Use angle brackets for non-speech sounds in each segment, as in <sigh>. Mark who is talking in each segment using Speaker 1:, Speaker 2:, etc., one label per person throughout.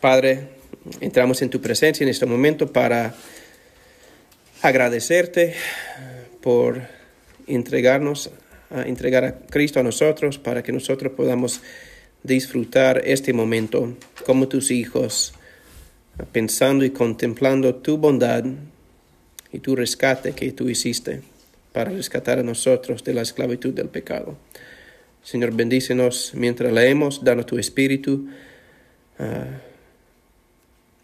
Speaker 1: Padre, entramos en tu presencia en este momento para agradecerte por entregarnos, a entregar a Cristo a nosotros, para que nosotros podamos disfrutar este momento como tus hijos, pensando y contemplando tu bondad y tu rescate que tú hiciste para rescatar a nosotros de la esclavitud del pecado. Señor, bendícenos mientras leemos, danos tu espíritu ah,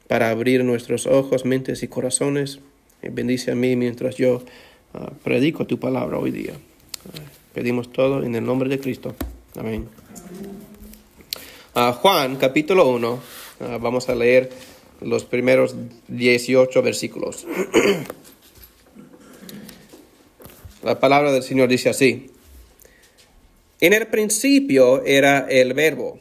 Speaker 1: para abrir nuestros ojos, mentes y corazones. Y bendice a mí mientras yo ah, predico tu palabra hoy día. Ah, pedimos todo en el nombre de Cristo. Amén. Juan, capítulo 1, vamos a leer los primeros 18 versículos. <clears throat> La palabra del Señor dice así. En el principio era el verbo,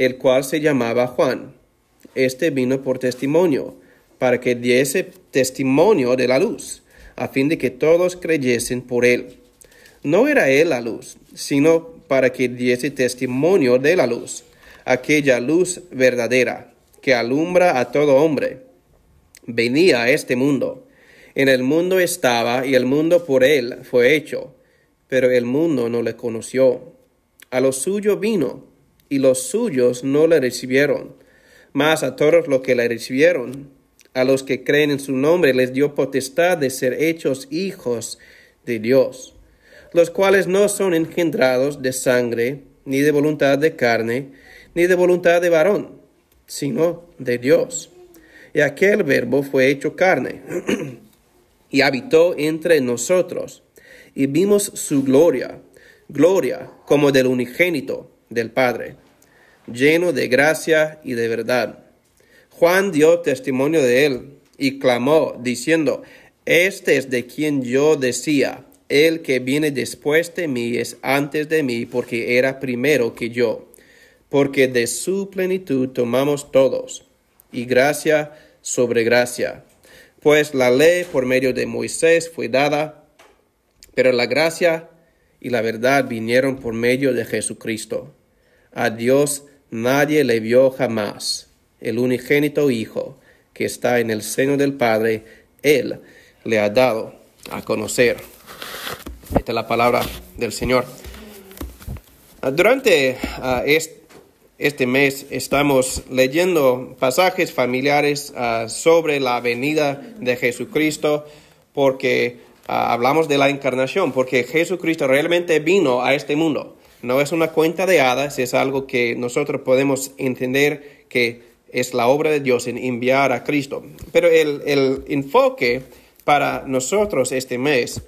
Speaker 1: el cual se llamaba Juan. Este vino por testimonio, para que diese testimonio de la luz, a fin de que todos creyesen por él. No era él la luz, sino para que diese testimonio de la luz, aquella luz verdadera, que alumbra a todo hombre. Venía a este mundo. En el mundo estaba, y el mundo por él fue hecho pero el mundo no le conoció. A lo suyo vino, y los suyos no le recibieron. Mas a todos los que le recibieron, a los que creen en su nombre, les dio potestad de ser hechos hijos de Dios, los cuales no son engendrados de sangre, ni de voluntad de carne, ni de voluntad de varón, sino de Dios. Y aquel verbo fue hecho carne, <clears throat> y habitó entre nosotros y vimos su gloria, gloria como del unigénito del Padre, lleno de gracia y de verdad. Juan dio testimonio de él y clamó, diciendo, Este es de quien yo decía, el que viene después de mí es antes de mí, porque era primero que yo, porque de su plenitud tomamos todos, y gracia sobre gracia. Pues la ley por medio de Moisés fue dada pero la gracia y la verdad vinieron por medio de Jesucristo. A Dios nadie le vio jamás. El unigénito Hijo que está en el seno del Padre, Él le ha dado a conocer. Esta es la palabra del Señor. Durante ah, este, mes estamos leyendo pasajes familiares ah, sobre la venida de Jesucristo porque Ah, hablamos de la encarnación, porque Jesucristo realmente vino a este mundo. No es una cuenta de hadas, es algo que nosotros podemos entender que es la obra de Dios en enviar a Cristo. Pero el, enfoque para nosotros este mes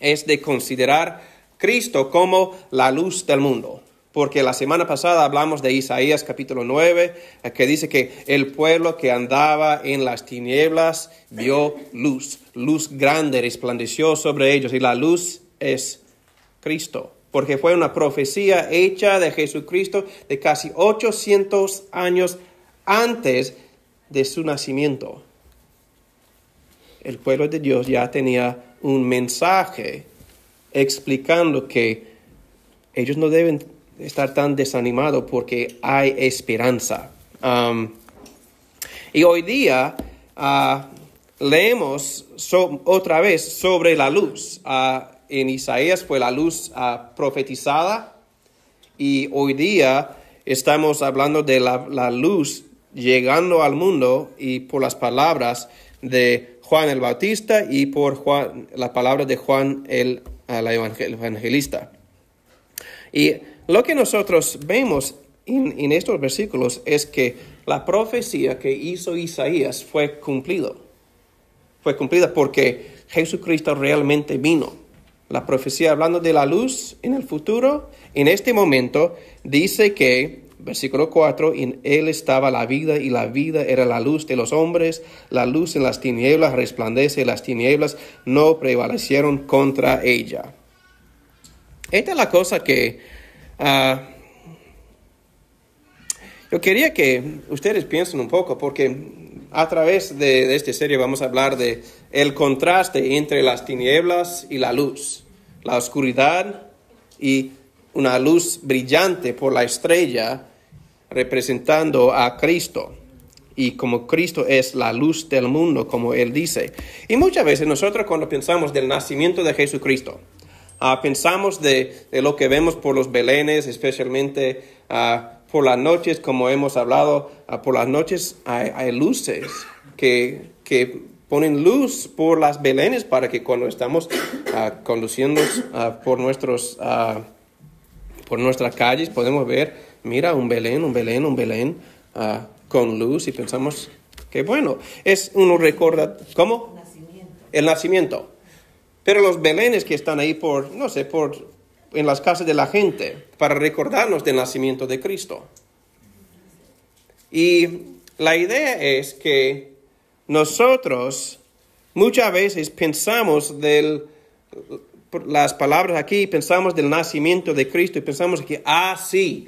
Speaker 1: es de considerar Cristo como la luz del mundo. Porque la semana pasada hablamos de Isaías capítulo 9, eh, que dice que el pueblo que andaba en las tinieblas vio luz, luz grande resplandeció sobre ellos. Y la luz es Cristo, porque fue una profecía hecha de Jesucristo de casi 800 años antes de su nacimiento. El pueblo de Dios ya tenía un mensaje explicando que ellos no deben estar tan desanimado porque hay esperanza. Y hoy día uh, leemos otra vez sobre la luz. Uh, en Isaías fue la luz uh, profetizada y hoy día estamos hablando de la, luz llegando al mundo y por las palabras de Juan el Bautista y por Juan, la palabra de Juan el, el evangelista. Y lo que nosotros vemos en, estos versículos es que la profecía que hizo Isaías fue cumplido. Fue cumplida porque Jesucristo realmente vino. La profecía hablando de la luz en el futuro, en este momento, dice que Versículo 4, en él estaba la vida y la vida era la luz de los hombres, la luz en las tinieblas resplandece y las tinieblas no prevalecieron contra ella. Esta es la cosa que ah, yo quería que ustedes piensen un poco, porque a través de, de esta serie vamos a hablar de el contraste entre las tinieblas y la luz, la oscuridad y una luz brillante por la estrella representando a Cristo. Y como Cristo es la luz del mundo, como Él dice. Y muchas veces nosotros cuando pensamos del nacimiento de Jesucristo, ah, pensamos de, lo que vemos por los belenes, especialmente uh, por las noches, como hemos hablado, uh, por las noches hay, luces que, que, ponen luz por las belenes para que cuando estamos conduciendo por, nuestros, por nuestras calles podemos ver mira, un Belén, un Belén, un Belén ah, con luz y pensamos que bueno, es uno recuerda, ¿cómo? El nacimiento. Pero los Belenes que están ahí por, no sé, por en las casas de la gente para recordarnos del nacimiento de Cristo. Y la idea es que nosotros muchas veces pensamos del las palabras aquí, pensamos del nacimiento de Cristo y pensamos que, ah, sí,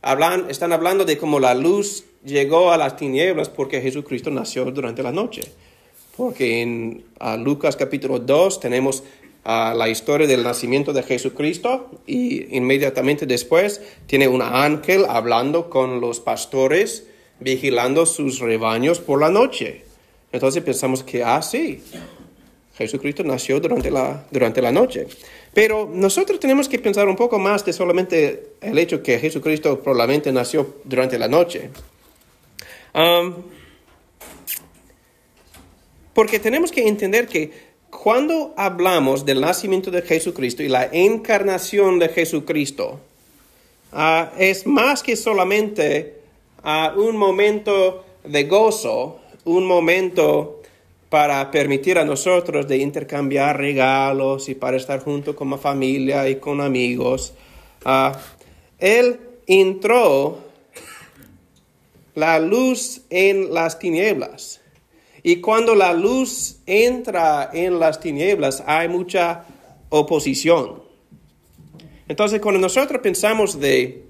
Speaker 1: Hablan, están hablando de cómo la luz llegó a las tinieblas porque Jesucristo nació durante la noche. Porque en Lucas capítulo 2 tenemos la historia del nacimiento de Jesucristo y inmediatamente después tiene un ángel hablando con los pastores, vigilando sus rebaños por la noche. Entonces pensamos que, ah, sí, Jesucristo nació durante la, durante la noche. Pero nosotros tenemos que pensar un poco más de solamente el hecho que Jesucristo probablemente nació durante la noche. Porque tenemos que entender que cuando hablamos del nacimiento de Jesucristo y la encarnación de Jesucristo, uh, es más que solamente uh, un momento de gozo, un momento para permitir a nosotros de intercambiar regalos y para estar junto con la familia y con amigos. Ah, él entró la luz en las tinieblas. Y cuando la luz entra en las tinieblas hay mucha oposición. Entonces cuando nosotros pensamos de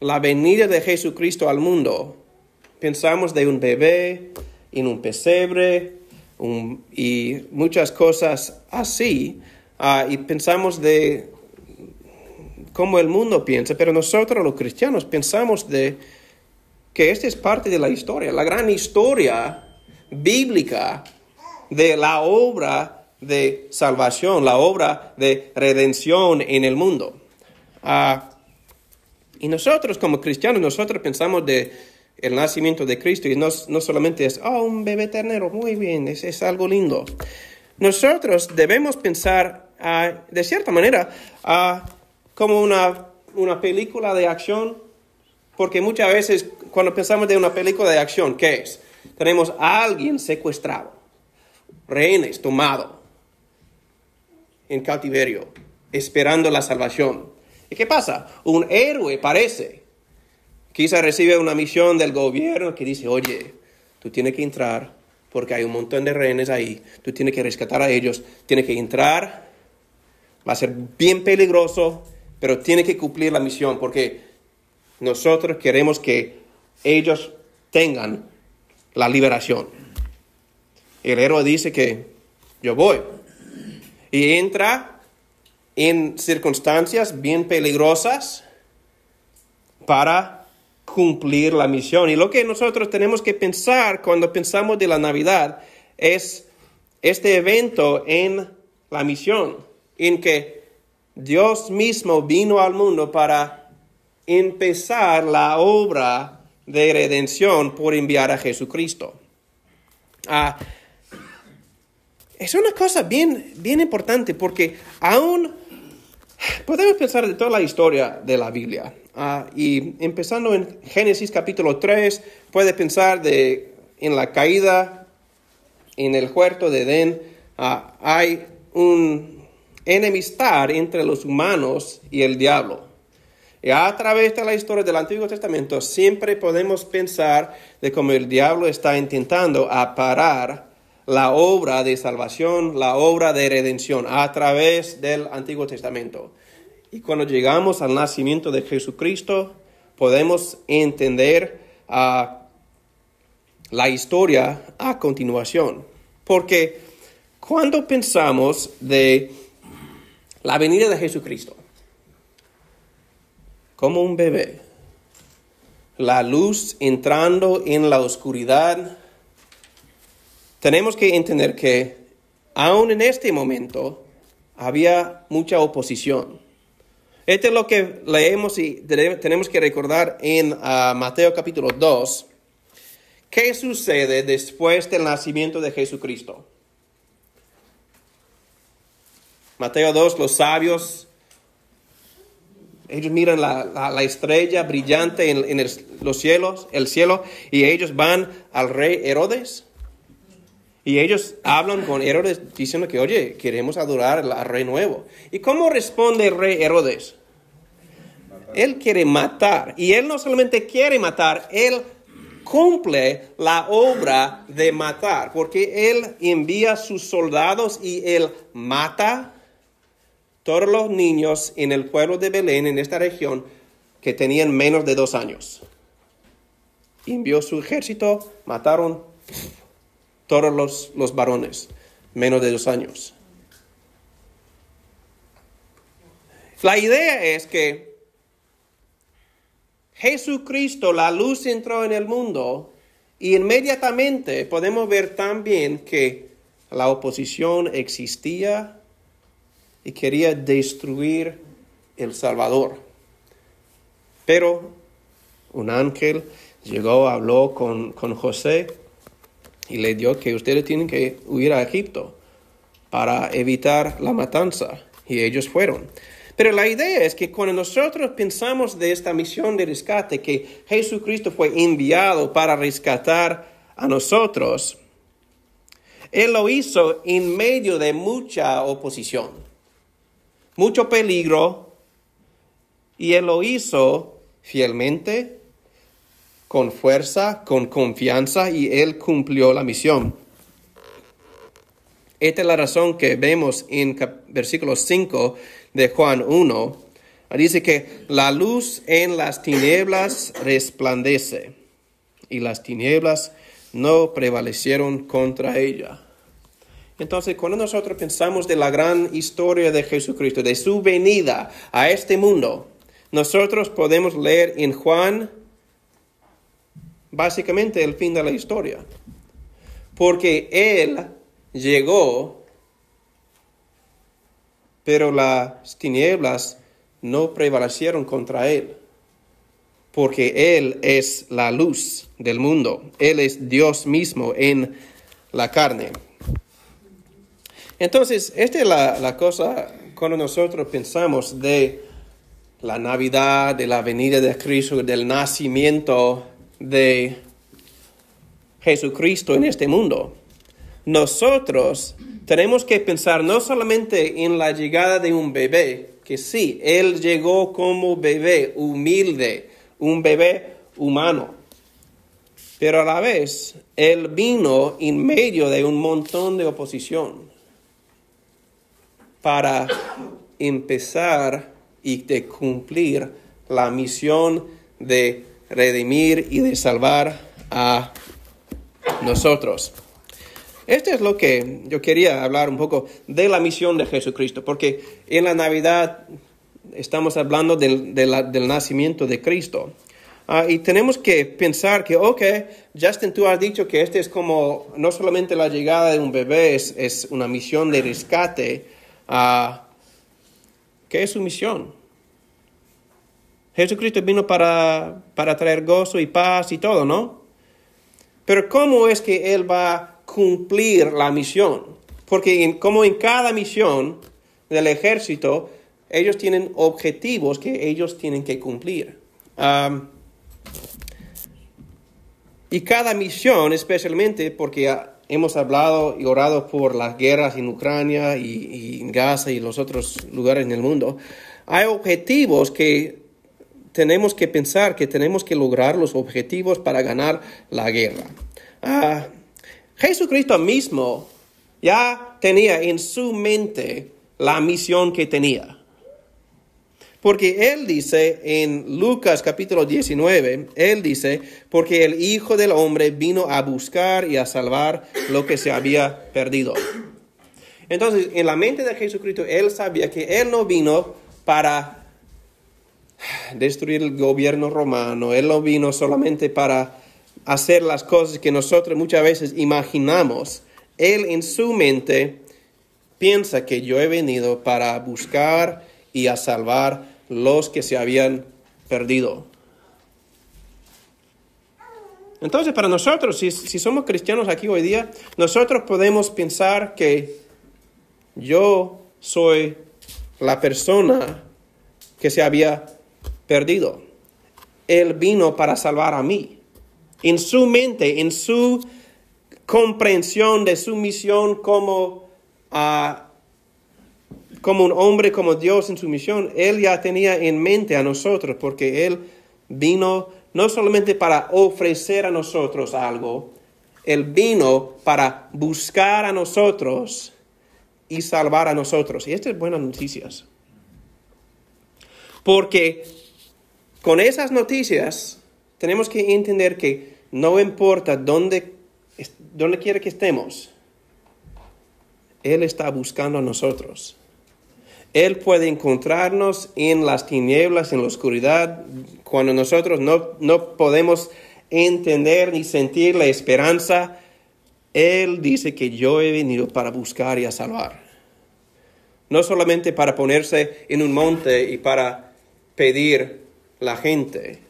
Speaker 1: la venida de Jesucristo al mundo, pensamos de un bebé, en un pesebre y muchas cosas así. Ah, y pensamos de cómo el mundo piensa, pero nosotros los cristianos pensamos de que esta es parte de la historia, la gran historia bíblica de la obra de salvación, la obra de redención en el mundo. Ah, y nosotros como cristianos, nosotros pensamos de el nacimiento de Cristo y no, solamente es, oh, un bebé ternero, muy bien, es, es algo lindo. Nosotros debemos pensar, ah, de cierta manera, uh, como una, una película de acción, porque muchas veces cuando pensamos de una película de acción, ¿qué es? Tenemos a alguien secuestrado, rehenes tomado en cautiverio, esperando la salvación. ¿Y qué pasa? Un héroe parece Quizá recibe una misión del gobierno que dice, oye, tú tienes que entrar porque hay un montón de rehenes ahí, tú tienes que rescatar a ellos, tienes que entrar, va a ser bien peligroso, pero tiene que cumplir la misión porque nosotros queremos que ellos tengan la liberación. El héroe dice que yo voy. Y entra en circunstancias bien peligrosas para cumplir la misión. Y lo que nosotros tenemos que pensar cuando pensamos de la Navidad es este evento en la misión, en que Dios mismo vino al mundo para empezar la obra de redención por enviar a Jesucristo. Ah, es una cosa bien, bien importante porque aún podemos pensar de toda la historia de la Biblia. Ah, y empezando en Génesis capítulo 3, puede pensar de, en la caída en el huerto de Edén. Ah, hay un enemistad entre los humanos y el diablo. Y a través de la historia del Antiguo Testamento siempre podemos pensar de cómo el diablo está intentando parar la obra de salvación, la obra de redención a través del Antiguo Testamento. Y cuando llegamos al nacimiento de Jesucristo, podemos entender ah, la historia a continuación. Porque cuando pensamos de la venida de Jesucristo, como un bebé, la luz entrando en la oscuridad, tenemos que entender que aún en este momento había mucha oposición. Esto es lo que leemos y tenemos que recordar en ah, Mateo capítulo 2. ¿Qué sucede después del nacimiento de Jesucristo? Mateo 2, los sabios, ellos miran la, estrella brillante en, los cielos, el cielo, y ellos van al rey Herodes. Y ellos hablan con Herodes diciendo que, oye, queremos adorar al rey nuevo. ¿Y cómo responde el rey Herodes? Él quiere matar. Y él no solamente quiere matar, él cumple la obra de matar, porque él envía sus soldados y él mata todos los niños en el pueblo de Belén, en esta región, que tenían menos de dos años. Envió su ejército, mataron todos los, los varones, menos de dos años. La idea es que Jesucristo, la luz entró en el mundo y inmediatamente podemos ver también que la oposición existía y quería destruir el Salvador. Pero un ángel llegó, habló con, con José y le dio que ustedes tienen que huir a Egipto para evitar la matanza. Y ellos fueron. Pero la idea es que cuando nosotros pensamos de esta misión de rescate, que Jesucristo fue enviado para rescatar a nosotros, Él lo hizo en medio de mucha oposición, mucho peligro, y Él lo hizo fielmente, con fuerza, con confianza, y Él cumplió la misión. Esta es la razón que vemos en versículo 5 de Juan 1, dice que la luz en las tinieblas resplandece y las tinieblas no prevalecieron contra ella. Entonces, cuando nosotros pensamos de la gran historia de Jesucristo, de su venida a este mundo, nosotros podemos leer en Juan básicamente el fin de la historia. Porque Él llegó pero las tinieblas no prevalecieron contra él, porque él es la luz del mundo, él es Dios mismo en la carne. Entonces, esta es la, cosa cuando nosotros pensamos de la Navidad, de la venida de Cristo, del nacimiento de Jesucristo en este mundo. Nosotros tenemos que pensar no solamente en la llegada de un bebé, que sí, Él llegó como bebé humilde, un bebé humano, pero a la vez Él vino en medio de un montón de oposición para empezar y de cumplir la misión de redimir y de salvar a nosotros. Esto es lo que yo quería hablar un poco de la misión de Jesucristo, porque en la Navidad estamos hablando del, nacimiento de Cristo. Ah, y tenemos que pensar que, ok, Justin, tú has dicho que este es como no solamente la llegada de un bebé, es, una misión de rescate. Uh, ¿Qué es su misión? Jesucristo vino para, para traer gozo y paz y todo, ¿no? Pero ¿cómo es que Él va cumplir la misión. Porque como en cada misión del ejército, ellos tienen objetivos que ellos tienen que cumplir. y cada misión, especialmente porque hemos hablado y orado por las guerras en Ucrania y, y en Gaza y los otros lugares en el mundo, hay objetivos que tenemos que pensar que tenemos que lograr los objetivos para ganar la guerra. Ah, Jesucristo mismo ya tenía en su mente la misión que tenía. Porque Él dice en Lucas capítulo 19, Él dice, porque el Hijo del Hombre vino a buscar y a salvar lo que se había perdido. Entonces, en la mente de Jesucristo, Él sabía que Él no vino para destruir el gobierno romano, Él no vino solamente para hacer las cosas que nosotros muchas veces imaginamos. Él en su mente piensa que yo he venido para buscar y a salvar los que se habían perdido. Entonces, para nosotros, si, somos cristianos aquí hoy día, nosotros podemos pensar que yo soy la persona que se había perdido. Él vino para salvar a mí. En su mente, en su comprensión de su misión como a como un hombre, como Dios en su misión, Él ya tenía en mente a nosotros, porque Él vino no solamente para ofrecer a nosotros algo, Él vino para buscar a nosotros y salvar a nosotros. Y estas es buenas noticias. Porque con esas noticias tenemos que entender que no importa dónde, dónde quiera que estemos, Él está buscando a nosotros. Él puede encontrarnos en las tinieblas, en la oscuridad, cuando nosotros no, no podemos entender ni sentir la esperanza. Él dice que yo he venido para buscar y a salvar. No solamente para ponerse en un monte y para pedir la gente.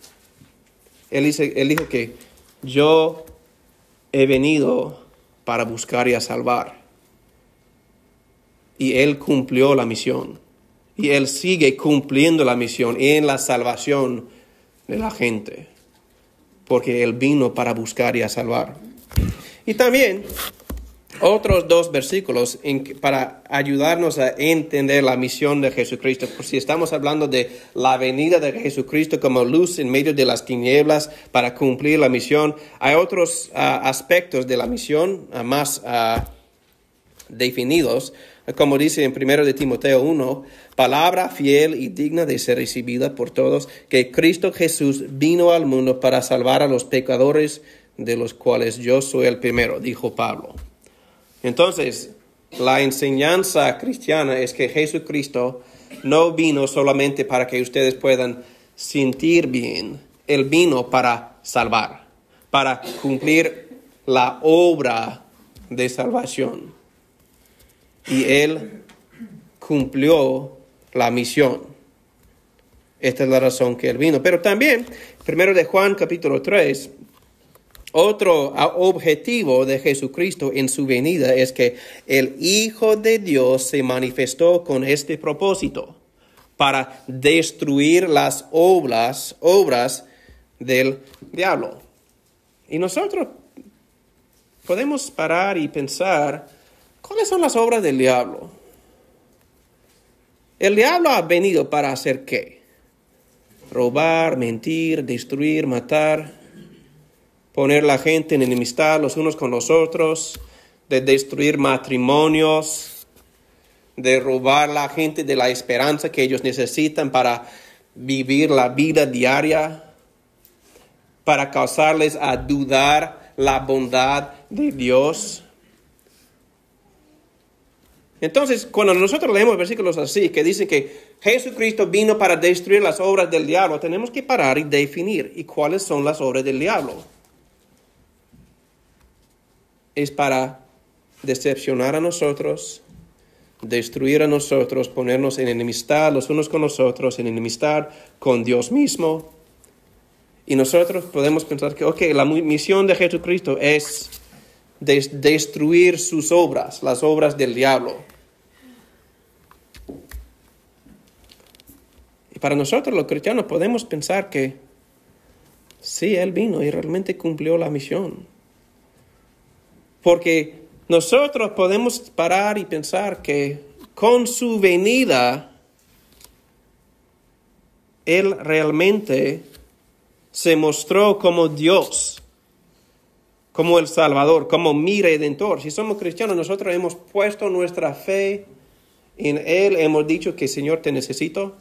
Speaker 1: Él, dice, él dijo que yo he venido para buscar y a salvar y Él cumplió la misión. Y Él sigue cumpliendo la misión en la salvación de la gente, porque Él vino para buscar y a salvar. Y también otros dos versículos para ayudarnos a entender la misión de Jesucristo. Por si estamos hablando de la venida de Jesucristo como luz en medio de las tinieblas para cumplir la misión, hay otros ah, aspectos de la misión ah, más ah, definidos como dice en 1 de Timoteo 1, palabra fiel y digna de ser recibida por todos, que Cristo Jesús vino al mundo para salvar a los pecadores, de los cuales yo soy el primero, dijo Pablo. Entonces, la enseñanza cristiana es que Jesucristo no vino solamente para que ustedes puedan sentir bien, Él vino para salvar, para cumplir la obra de salvación y él cumplió la misión. Esta es la razón que él vino. Pero también, primero de Juan capítulo 3, otro objetivo de Jesucristo en su venida es que el Hijo de Dios se manifestó con este propósito, para destruir las obras, obras del diablo. Y nosotros podemos parar y pensar ¿Cuáles son las obras del diablo? El diablo ha venido para hacer qué? Robar, mentir, destruir, matar, poner la gente en enemistad los unos con los otros, de destruir matrimonios, de robar la gente de la esperanza que ellos necesitan para vivir la vida diaria, para causarles a dudar la bondad de Dios. Entonces, cuando nosotros leemos versículos así, que dicen que Jesucristo vino para destruir las obras del diablo, tenemos que parar y definir y cuáles son las obras del diablo. Es para decepcionar a nosotros, destruir a nosotros, ponernos en enemistad los unos con los otros, en enemistad con Dios mismo. Y nosotros podemos pensar que, ok, la misión de Jesucristo es destruir sus obras, las obras del diablo. Y para nosotros los cristianos podemos pensar que sí, Él vino y realmente cumplió la misión. Porque nosotros podemos parar y pensar que con su venida Él realmente se mostró como Dios, como el Salvador, como mi redentor. Si somos cristianos, nosotros hemos puesto nuestra fe en Él, hemos dicho que Señor te necesito,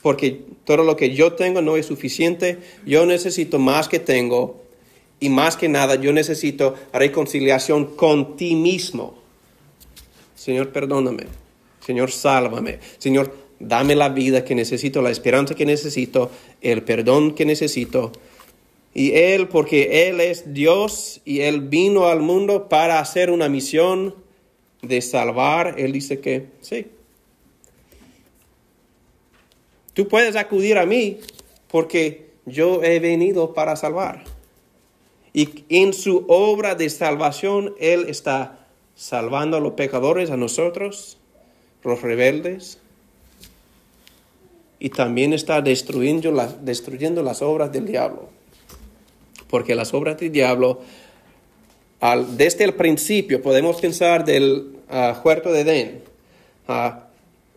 Speaker 1: porque todo lo que yo tengo no es suficiente, yo necesito más que tengo, y más que nada yo necesito reconciliación con ti mismo. Señor, perdóname. Señor, sálvame. Señor, dame la vida que necesito, la esperanza que necesito, el perdón que necesito. Y Él, porque Él es Dios y Él vino al mundo para hacer una misión de salvar, Él dice que sí. Tú puedes acudir a mí porque yo he venido para salvar. Y en su obra de salvación, Él está salvando a los pecadores, a nosotros, los rebeldes, y también está destruyendo, destruyendo las obras del diablo. Porque las obras del diablo, desde el principio, podemos pensar del uh, huerto de Edén. Uh,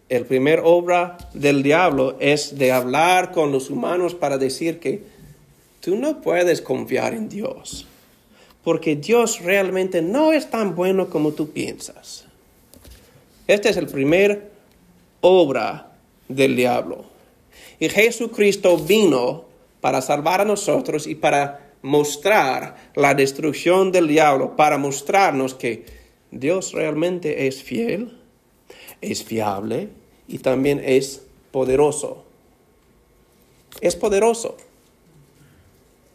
Speaker 1: el primer obra del diablo es de hablar con los humanos para decir que tú no puedes confiar en Dios, porque Dios realmente no es tan bueno como tú piensas. Este es el primer obra del diablo. Y Jesucristo vino para salvar a nosotros y para mostrar la destrucción del diablo, para mostrarnos que Dios realmente es fiel, es fiable y también es poderoso. Es poderoso.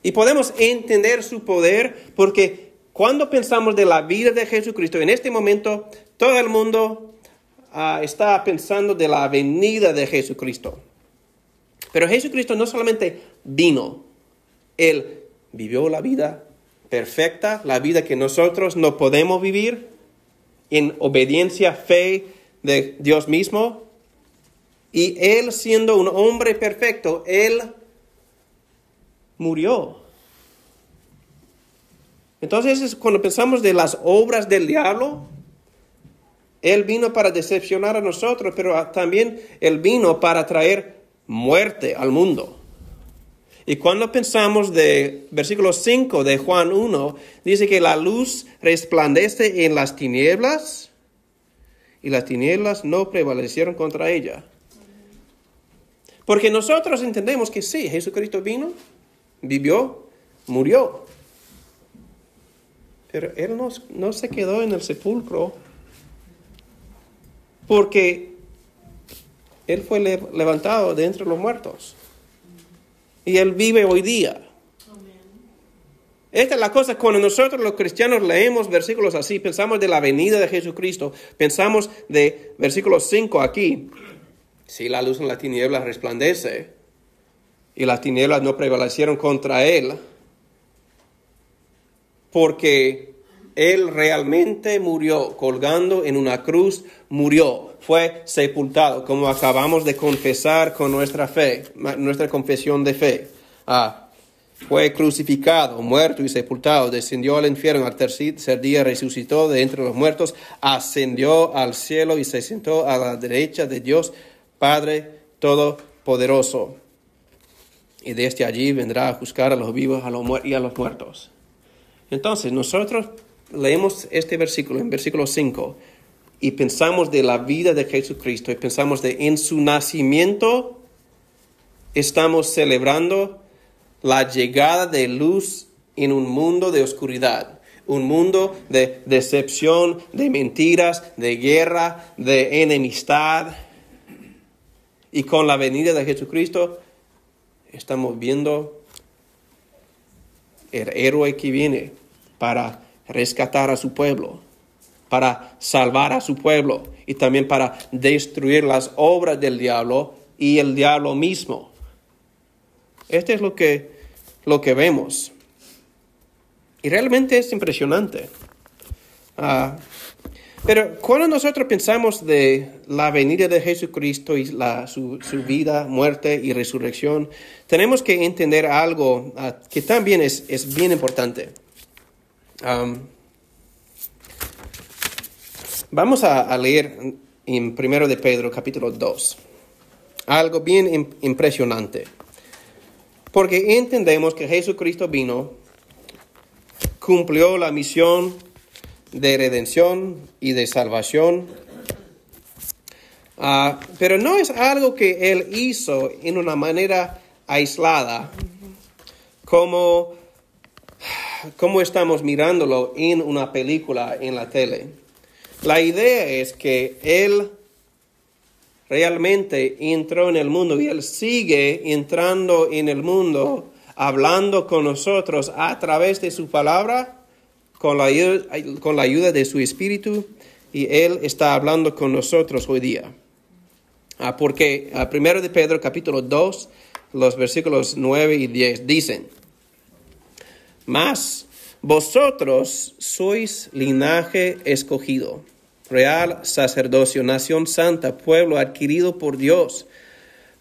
Speaker 1: Y podemos entender su poder porque cuando pensamos de la vida de Jesucristo, en este momento todo el mundo ah, está pensando de la venida de Jesucristo. Pero Jesucristo no solamente vino, Él vivió la vida perfecta, la vida que nosotros no podemos vivir en obediencia, fe de Dios mismo. Y Él siendo un hombre perfecto, Él murió. Entonces, cuando pensamos de las obras del diablo, Él vino para decepcionar a nosotros, pero también Él vino para traer muerte al mundo. Y cuando pensamos de versículo 5 de Juan 1, dice que la luz resplandece en las tinieblas y las tinieblas no prevalecieron contra ella. Porque nosotros entendemos que sí, Jesucristo vino, vivió, murió. Pero Él no, no se quedó en el sepulcro porque él fue levantado de entre los muertos. Y Él vive hoy día. Esta es la cosa, cuando nosotros los cristianos leemos versículos así, pensamos de la venida de Jesucristo, pensamos de versículo 5 aquí, si la luz en la tiniebla resplandece y las tinieblas no prevalecieron contra Él, porque Él realmente murió colgando en una cruz, murió fue sepultado, como acabamos de confesar con nuestra fe, nuestra confesión de fe. Ah, fue crucificado, muerto y sepultado, descendió al infierno, al tercer día resucitó de entre los muertos, ascendió al cielo y se sentó a la derecha de Dios Padre Todopoderoso. Y desde allí vendrá a juzgar a los vivos y a los muertos. Entonces, nosotros leemos este versículo, en versículo 5 y pensamos de la vida de Jesucristo y pensamos de en su nacimiento, estamos celebrando la llegada de luz en un mundo de oscuridad, un mundo de decepción, de mentiras, de guerra, de enemistad. Y con la venida de Jesucristo estamos viendo el héroe que viene para rescatar a su pueblo para salvar a su pueblo y también para destruir las obras del diablo y el diablo mismo. Este es lo que, lo que vemos. Y realmente es impresionante. Ah, pero cuando nosotros pensamos de la venida de Jesucristo y la, su, vida, muerte y resurrección, tenemos que entender algo ah, que también es, es bien importante. Vamos a, leer en 1 de Pedro capítulo 2. algo bien impresionante. Porque entendemos que Jesucristo vino, cumplió la misión de redención y de salvación, ah, pero no es algo que Él hizo en una manera aislada, como, como estamos mirándolo en una película en la tele. La idea es que Él realmente entró en el mundo y Él sigue entrando en el mundo, hablando con nosotros a través de su palabra, con la, con la ayuda de su Espíritu, y Él está hablando con nosotros hoy día. Ah, porque ah, primero de Pedro capítulo 2, los versículos 9 y 10 dicen, Mas vosotros sois linaje escogido real sacerdocio, nación santa, pueblo adquirido por Dios,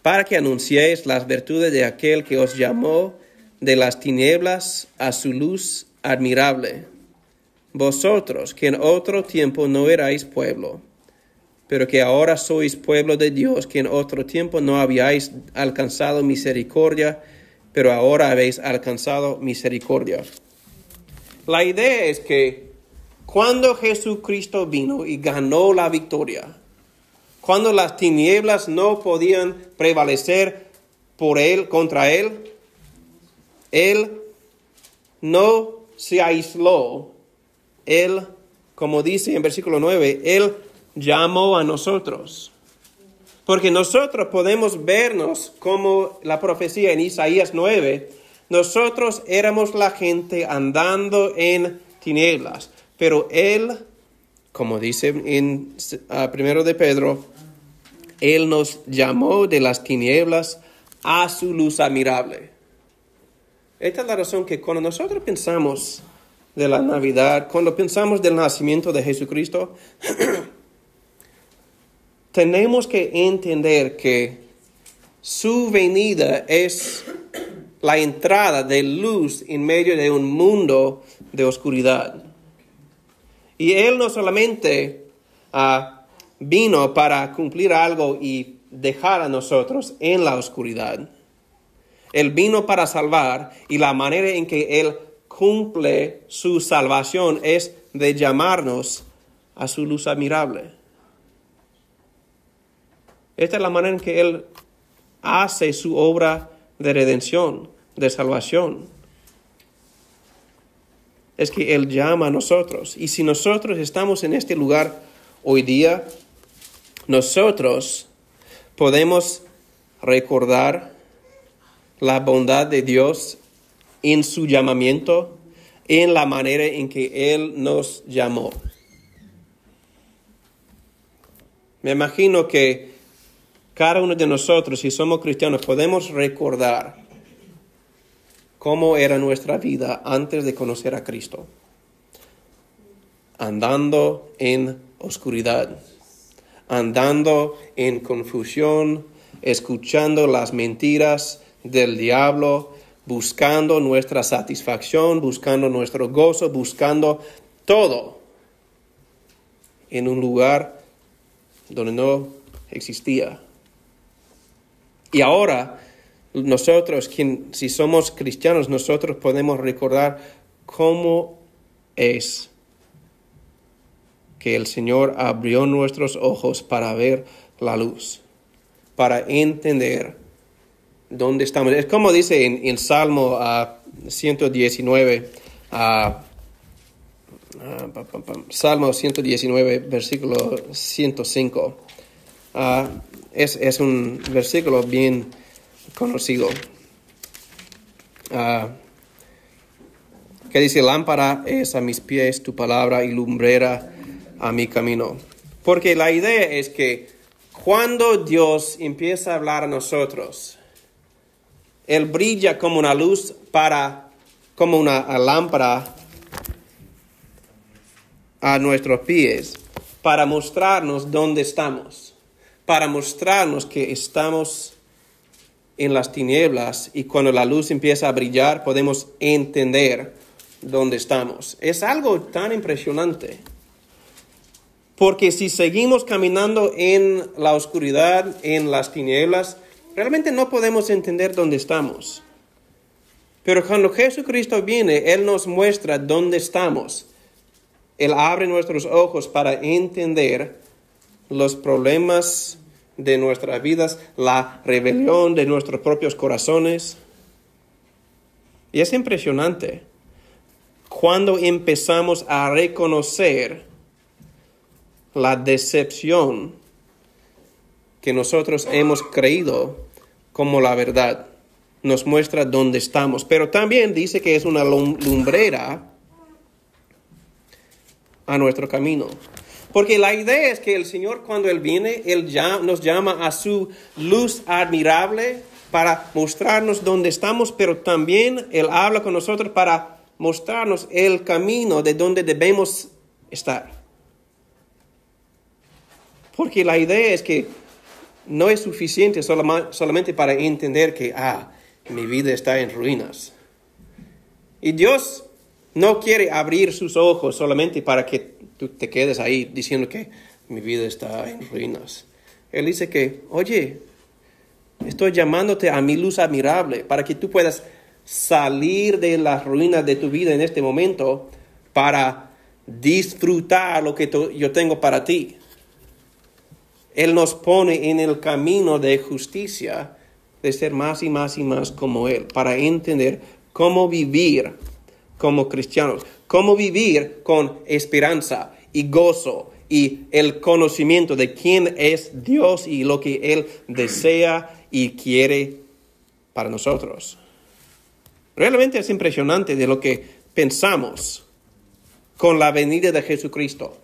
Speaker 1: para que anunciéis las virtudes de aquel que os llamó de las tinieblas a su luz admirable. Vosotros, que en otro tiempo no erais pueblo, pero que ahora sois pueblo de Dios, que en otro tiempo no habíais alcanzado misericordia, pero ahora habéis alcanzado misericordia. La idea es que cuando Jesucristo vino y ganó la victoria, cuando las tinieblas no podían prevalecer por él, contra él, él no se aisló. Él, como dice en versículo 9, él llamó a nosotros. Porque nosotros podemos vernos como la profecía en Isaías 9, nosotros éramos la gente andando en tinieblas. Pero Él, como dice en primero de Pedro, Él nos llamó de las tinieblas a su luz admirable. Esta es la razón que cuando nosotros pensamos de la Navidad, cuando pensamos del nacimiento de Jesucristo, <clears throat> tenemos que entender que su venida es la entrada de luz en medio de un mundo de oscuridad. Y Él no solamente ah, vino para cumplir algo y dejar a nosotros en la oscuridad. Él vino para salvar y la manera en que Él cumple su salvación es de llamarnos a su luz admirable. Esta es la manera en que Él hace su obra de redención, de salvación es que Él llama a nosotros. Y si nosotros estamos en este lugar hoy día, nosotros podemos recordar la bondad de Dios en su llamamiento, en la manera en que Él nos llamó. Me imagino que cada uno de nosotros, si somos cristianos, podemos recordar cómo era nuestra vida antes de conocer a Cristo. Andando en oscuridad, andando en confusión, escuchando las mentiras del diablo, buscando nuestra satisfacción, buscando nuestro gozo, buscando todo en un lugar donde no existía. Y ahora nosotros, si somos cristianos, nosotros podemos recordar cómo es que el Señor abrió nuestros ojos para ver la luz, para entender dónde estamos. Es como dice en, Salmo 119, Salmo 119, versículo 105. Ah, es, es un versículo bien conocido. Uh, que dice, lámpara es a mis pies tu palabra y lumbrera a mi camino. Porque la idea es que cuando Dios empieza a hablar a nosotros, Él brilla como una luz para, como una lámpara a nuestros pies, para mostrarnos dónde estamos, para mostrarnos que estamos en las tinieblas y cuando la luz empieza a brillar podemos entender dónde estamos. Es algo tan impresionante. Porque si seguimos caminando en la oscuridad, en las tinieblas, realmente no podemos entender dónde estamos. Pero cuando Jesucristo viene, Él nos muestra dónde estamos. Él abre nuestros ojos para entender los problemas de nuestras vidas, la rebelión de nuestros propios corazones. Y es impresionante cuando empezamos a reconocer la decepción que nosotros hemos creído como la verdad. Nos muestra dónde estamos, pero también dice que es una lumbrera a nuestro camino. Porque la idea es que el Señor cuando Él viene, Él ya nos llama a su luz admirable para mostrarnos dónde estamos, pero también Él habla con nosotros para mostrarnos el camino de donde debemos estar. Porque la idea es que no es suficiente solamente para entender que, ah, mi vida está en ruinas. Y Dios no quiere abrir sus ojos solamente para que tú te quedes ahí diciendo que mi vida está en ruinas. Él dice que, oye, estoy llamándote a mi luz admirable para que tú puedas salir de las ruinas de tu vida en este momento para disfrutar lo que yo tengo para ti. Él nos pone en el camino de justicia, de ser más y más y más como Él, para entender cómo vivir como cristianos, cómo vivir con esperanza y gozo y el conocimiento de quién es Dios y lo que Él desea y quiere para nosotros. Realmente es impresionante de lo que pensamos con la venida de Jesucristo.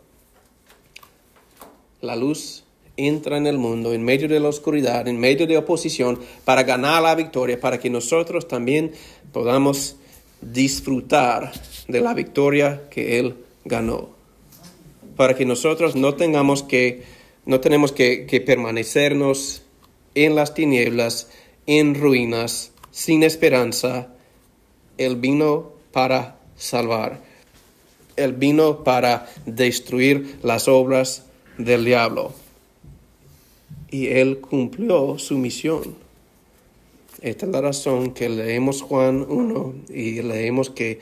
Speaker 1: La luz entra en el mundo en medio de la oscuridad, en medio de oposición, para ganar la victoria, para que nosotros también podamos disfrutar de la victoria que Él ganó. Para que nosotros no tengamos que, no tenemos que, permanecernos en las tinieblas, en ruinas, sin esperanza. Él vino para salvar. Él vino para destruir las obras del diablo. Y Él cumplió su misión. Esta es la razón que leemos Juan 1 y leemos que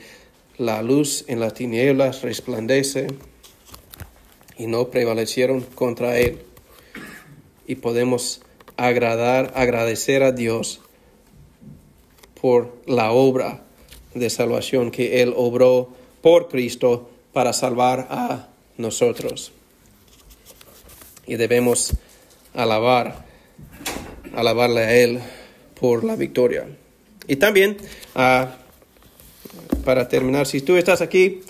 Speaker 1: la luz en las tinieblas resplandece y no prevalecieron contra él. Y podemos agradar, agradecer a Dios por la obra de salvación que Él obró por Cristo para salvar a nosotros. Y debemos alabar, alabarle a Él por la victoria. Y también, ah, para terminar, si tú estás aquí,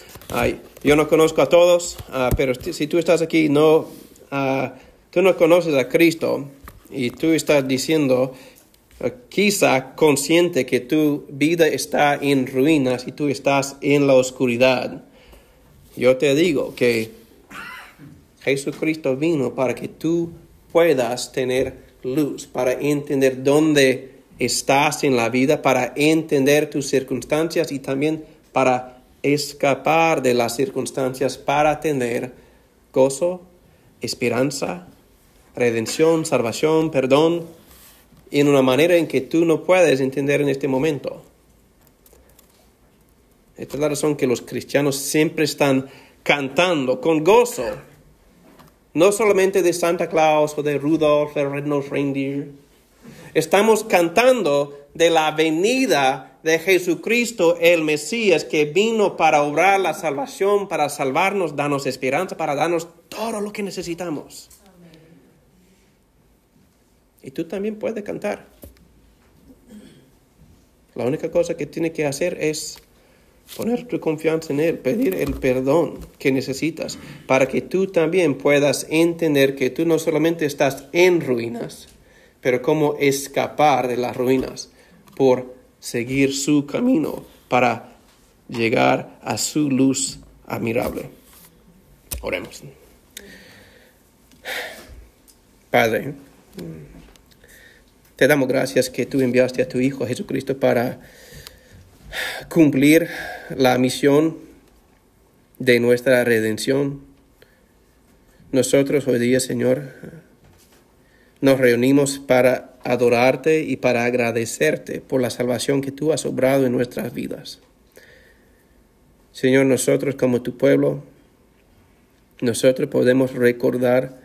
Speaker 1: yo no conozco a todos, ah, pero si tú estás aquí, no, ah, tú no conoces a Cristo y tú estás diciendo, quizá consciente que tu vida está en ruinas y tú estás en la oscuridad, yo te digo que Jesucristo vino para que tú puedas tener luz, para entender dónde estás en la vida para entender tus circunstancias y también para escapar de las circunstancias para tener gozo, esperanza, redención, salvación, perdón, en una manera en que tú no puedes entender en este momento. Esta es la razón que los cristianos siempre están cantando con gozo, no solamente de Santa Claus o de Rudolph el Red-Nosed Reindeer, Estamos cantando de la venida de Jesucristo, el Mesías, que vino para obrar la salvación, para salvarnos, darnos esperanza, para darnos todo lo que necesitamos. Y tú también puedes cantar. La única cosa que tienes que hacer es poner tu confianza en Él, pedir el perdón que necesitas, para que tú también puedas entender que tú no solamente estás en ruinas, pero cómo escapar de las ruinas por seguir su camino para llegar a su luz admirable. Oremos. Padre, te damos gracias que tú enviaste a tu Hijo Jesucristo para cumplir la misión de nuestra redención. Nosotros hoy día, Señor, nos reunimos para adorarte y para agradecerte por la salvación que tú has obrado en nuestras vidas. Señor, nosotros como tu pueblo, nosotros podemos recordar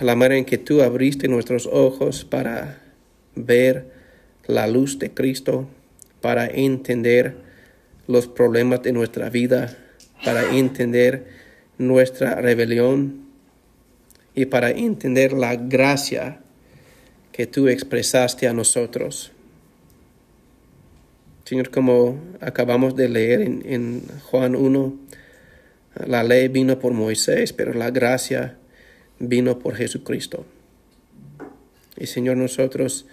Speaker 1: la manera en que tú abriste nuestros ojos para ver la luz de Cristo, para entender los problemas de nuestra vida, para entender nuestra rebelión y para entender la gracia que tú expresaste a nosotros. Señor, como acabamos de leer en, Juan 1, la ley vino por Moisés, pero la gracia vino por Jesucristo. Y Señor, nosotros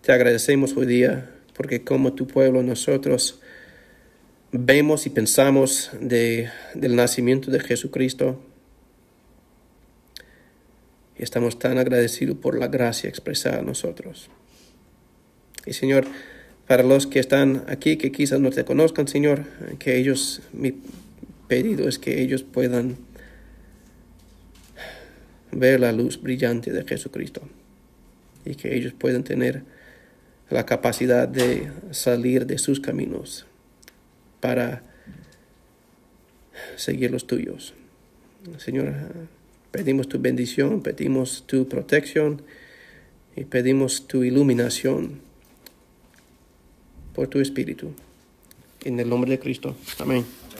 Speaker 1: te agradecemos hoy día porque como tu pueblo nosotros vemos y pensamos de, del nacimiento de Jesucristo y estamos tan agradecidos por la gracia expresada a nosotros. Y Señor, para los que están aquí, que quizás no te conozcan, Señor, que ellos, mi pedido es que ellos puedan ver la luz brillante de Jesucristo y que ellos puedan tener la capacidad de salir de sus caminos para seguir los tuyos. Señor, pedimos tu bendición, pedimos tu protección y pedimos tu iluminación por tu Espíritu. En el nombre de Cristo. Amén.